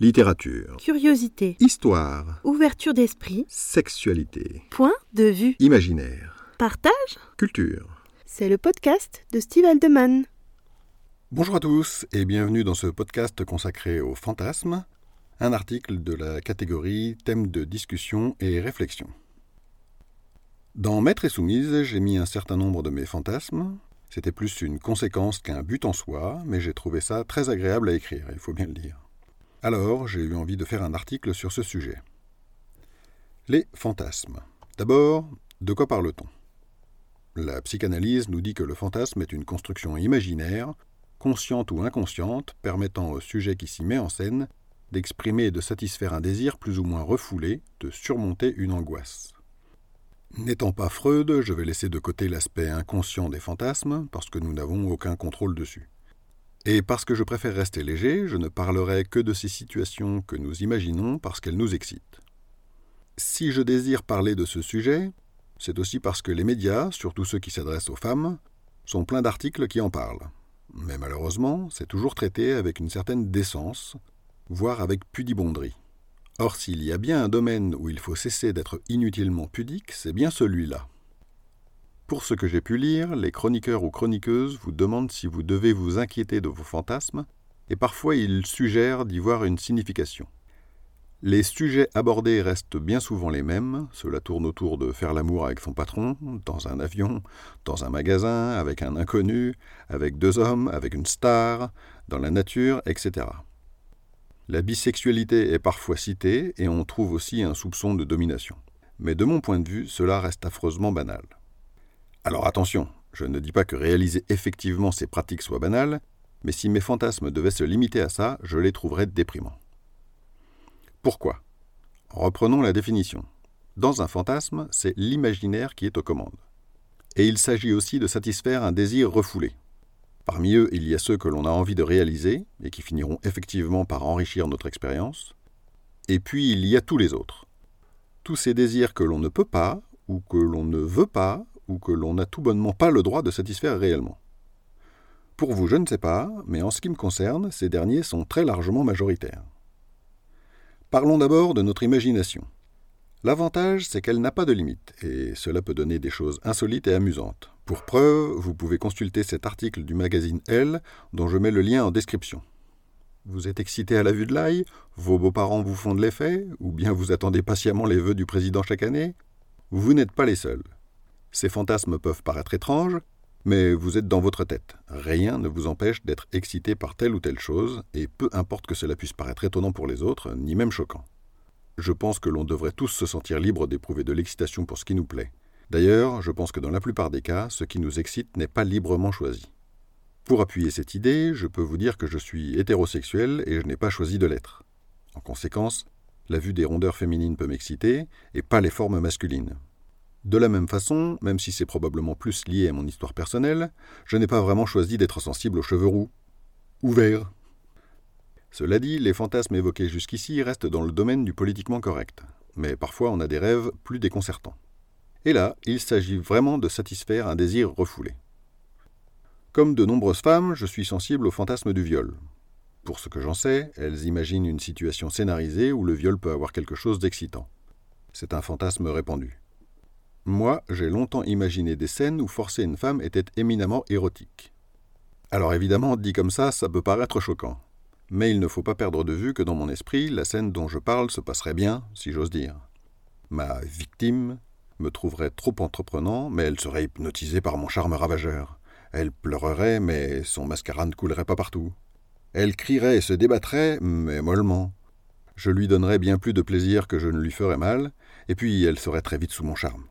Littérature. Curiosité. Histoire. Ouverture d'esprit. Sexualité. Point de vue. Imaginaire. Partage. Culture. C'est le podcast de Steve Aldeman. Bonjour à tous et bienvenue dans ce podcast consacré au fantasme, un article de la catégorie thème de discussion et réflexion. Dans Maître et Soumise, j'ai mis un certain nombre de mes fantasmes. C'était plus une conséquence qu'un but en soi, mais j'ai trouvé ça très agréable à écrire, il faut bien le dire. Alors, j'ai eu envie de faire un article sur ce sujet. Les fantasmes. D'abord, de quoi parle-t-on? La psychanalyse nous dit que le fantasme est une construction imaginaire, consciente ou inconsciente, permettant au sujet qui s'y met en scène d'exprimer et de satisfaire un désir plus ou moins refoulé, de surmonter une angoisse. N'étant pas Freud, je vais laisser de côté l'aspect inconscient des fantasmes, parce que nous n'avons aucun contrôle dessus. Et parce que je préfère rester léger, je ne parlerai que de ces situations que nous imaginons parce qu'elles nous excitent. Si je désire parler de ce sujet, c'est aussi parce que les médias, surtout ceux qui s'adressent aux femmes, sont pleins d'articles qui en parlent. Mais malheureusement, c'est toujours traité avec une certaine décence, voire avec pudibonderie. Or, s'il y a bien un domaine où il faut cesser d'être inutilement pudique, c'est bien celui-là. Pour ce que j'ai pu lire, les chroniqueurs ou chroniqueuses vous demandent si vous devez vous inquiéter de vos fantasmes, et parfois ils suggèrent d'y voir une signification. Les sujets abordés restent bien souvent les mêmes, cela tourne autour de faire l'amour avec son patron, dans un avion, dans un magasin, avec un inconnu, avec deux hommes, avec une star, dans la nature, etc. La bisexualité est parfois citée et on trouve aussi un soupçon de domination. Mais de mon point de vue, cela reste affreusement banal. Alors attention, je ne dis pas que réaliser effectivement ces pratiques soit banal, mais si mes fantasmes devaient se limiter à ça, je les trouverais déprimants. Pourquoi? Reprenons la définition. Dans un fantasme, c'est l'imaginaire qui est aux commandes. Et il s'agit aussi de satisfaire un désir refoulé. Parmi eux, il y a ceux que l'on a envie de réaliser et qui finiront effectivement par enrichir notre expérience. Et puis il y a tous les autres. Tous ces désirs que l'on ne peut pas, ou que l'on ne veut pas, ou que l'on n'a tout bonnement pas le droit de satisfaire réellement. Pour vous, je ne sais pas, mais en ce qui me concerne, ces derniers sont très largement majoritaires. Parlons d'abord de notre imagination. L'avantage, c'est qu'elle n'a pas de limite, et cela peut donner des choses insolites et amusantes. Pour preuve, vous pouvez consulter cet article du magazine Elle, dont je mets le lien en description. Vous êtes excité à la vue de l'ail Vos beaux-parents vous font de l'effet Ou bien vous attendez patiemment les vœux du président chaque année? Vous n'êtes pas les seuls. Ces fantasmes peuvent paraître étranges, mais vous êtes dans votre tête. Rien ne vous empêche d'être excité par telle ou telle chose, et peu importe que cela puisse paraître étonnant pour les autres, ni même choquant. Je pense que l'on devrait tous se sentir libre d'éprouver de l'excitation pour ce qui nous plaît. D'ailleurs, je pense que dans la plupart des cas, ce qui nous excite n'est pas librement choisi. Pour appuyer cette idée, je peux vous dire que je suis hétérosexuel et je n'ai pas choisi de l'être. En conséquence, la vue des rondeurs féminines peut m'exciter, et pas les formes masculines. De la même façon, même si c'est probablement plus lié à mon histoire personnelle, je n'ai pas vraiment choisi d'être sensible aux cheveux roux. Ou verts. Cela dit, les fantasmes évoqués jusqu'ici restent dans le domaine du politiquement correct, mais parfois on a des rêves plus déconcertants. Et là, il s'agit vraiment de satisfaire un désir refoulé. Comme de nombreuses femmes, je suis sensible au fantasme du viol. Pour ce que j'en sais, elles imaginent une situation scénarisée où le viol peut avoir quelque chose d'excitant. C'est un fantasme répandu. Moi, j'ai longtemps imaginé des scènes où forcer une femme était éminemment érotique. Alors évidemment, dit comme ça, ça peut paraître choquant. Mais il ne faut pas perdre de vue que dans mon esprit, la scène dont je parle se passerait bien, si j'ose dire. Ma victime me trouverait trop entreprenant, mais elle serait hypnotisée par mon charme ravageur. Elle pleurerait, mais son mascara ne coulerait pas partout. Elle crierait et se débattrait, mais mollement. Je lui donnerais bien plus de plaisir que je ne lui ferais mal, et puis elle serait très vite sous mon charme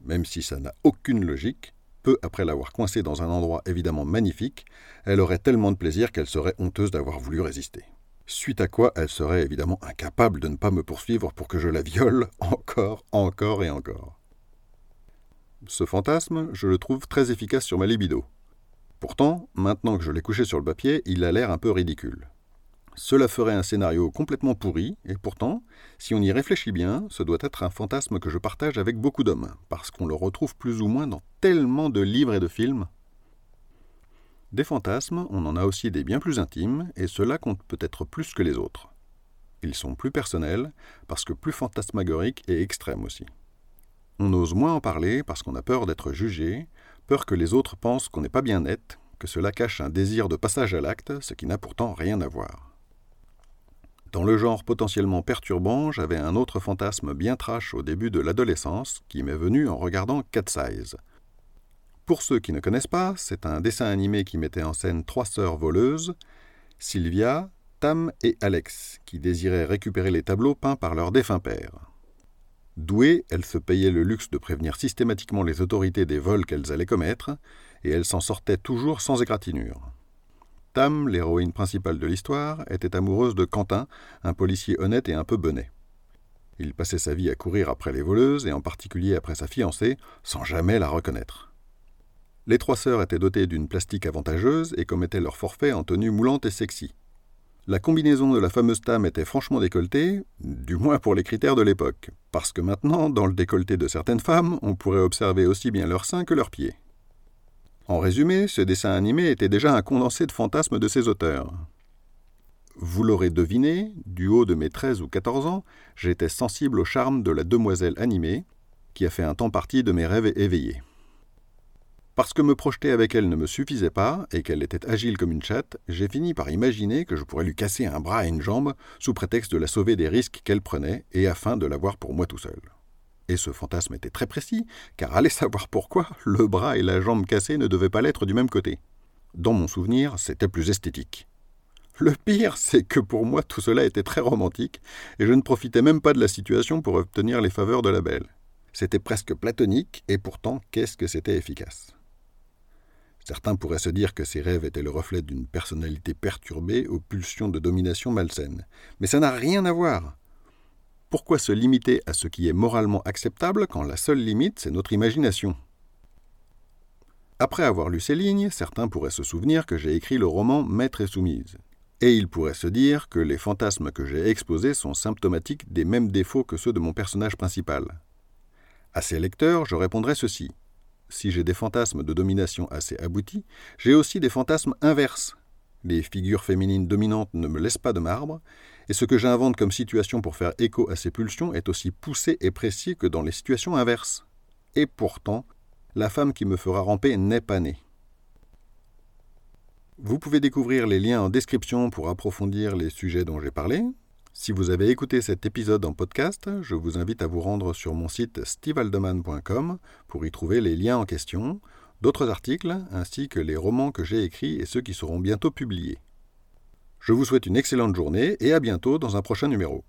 même si ça n'a aucune logique, peu après l'avoir coincée dans un endroit évidemment magnifique, elle aurait tellement de plaisir qu'elle serait honteuse d'avoir voulu résister. Suite à quoi elle serait évidemment incapable de ne pas me poursuivre pour que je la viole encore, encore et encore. Ce fantasme, je le trouve très efficace sur ma libido. Pourtant, maintenant que je l'ai couché sur le papier, il a l'air un peu ridicule. Cela ferait un scénario complètement pourri, et pourtant, si on y réfléchit bien, ce doit être un fantasme que je partage avec beaucoup d'hommes, parce qu'on le retrouve plus ou moins dans tellement de livres et de films. Des fantasmes, on en a aussi des bien plus intimes, et cela compte peut-être plus que les autres. Ils sont plus personnels, parce que plus fantasmagoriques et extrêmes aussi. On ose moins en parler parce qu'on a peur d'être jugé, peur que les autres pensent qu'on n'est pas bien net, que cela cache un désir de passage à l'acte, ce qui n'a pourtant rien à voir. Dans le genre potentiellement perturbant, j'avais un autre fantasme bien trash au début de l'adolescence qui m'est venu en regardant Cat Size. Pour ceux qui ne connaissent pas, c'est un dessin animé qui mettait en scène trois sœurs voleuses, Sylvia, Tam et Alex, qui désiraient récupérer les tableaux peints par leur défunt père. Douées, elles se payaient le luxe de prévenir systématiquement les autorités des vols qu'elles allaient commettre, et elles s'en sortaient toujours sans égratignure. Tam, l'héroïne principale de l'histoire, était amoureuse de Quentin, un policier honnête et un peu bonnet. Il passait sa vie à courir après les voleuses, et en particulier après sa fiancée, sans jamais la reconnaître. Les trois sœurs étaient dotées d'une plastique avantageuse et commettaient leur forfait en tenue moulante et sexy. La combinaison de la fameuse Tam était franchement décolletée, du moins pour les critères de l'époque, parce que maintenant, dans le décolleté de certaines femmes, on pourrait observer aussi bien leurs seins que leurs pieds. En résumé, ce dessin animé était déjà un condensé de fantasmes de ses auteurs. Vous l'aurez deviné, du haut de mes 13 ou 14 ans, j'étais sensible au charme de la demoiselle animée, qui a fait un temps partie de mes rêves éveillés. Parce que me projeter avec elle ne me suffisait pas et qu'elle était agile comme une chatte, j'ai fini par imaginer que je pourrais lui casser un bras et une jambe sous prétexte de la sauver des risques qu'elle prenait et afin de l'avoir pour moi tout seul. Et ce fantasme était très précis, car allez savoir pourquoi, le bras et la jambe cassés ne devaient pas l'être du même côté. Dans mon souvenir, c'était plus esthétique. Le pire, c'est que pour moi tout cela était très romantique, et je ne profitais même pas de la situation pour obtenir les faveurs de la belle. C'était presque platonique, et pourtant qu'est-ce que c'était efficace. Certains pourraient se dire que ces rêves étaient le reflet d'une personnalité perturbée aux pulsions de domination malsaine. Mais ça n'a rien à voir. Pourquoi se limiter à ce qui est moralement acceptable quand la seule limite, c'est notre imagination? Après avoir lu ces lignes, certains pourraient se souvenir que j'ai écrit le roman Maître et soumise. Et ils pourraient se dire que les fantasmes que j'ai exposés sont symptomatiques des mêmes défauts que ceux de mon personnage principal. À ces lecteurs, je répondrai ceci. Si j'ai des fantasmes de domination assez aboutis, j'ai aussi des fantasmes inverses, les figures féminines dominantes ne me laissent pas de marbre, et ce que j'invente comme situation pour faire écho à ces pulsions est aussi poussé et précis que dans les situations inverses. Et pourtant, la femme qui me fera ramper n'est pas née. Vous pouvez découvrir les liens en description pour approfondir les sujets dont j'ai parlé. Si vous avez écouté cet épisode en podcast, je vous invite à vous rendre sur mon site stevealdeman.com pour y trouver les liens en question, d'autres articles, ainsi que les romans que j'ai écrits et ceux qui seront bientôt publiés. Je vous souhaite une excellente journée et à bientôt dans un prochain numéro.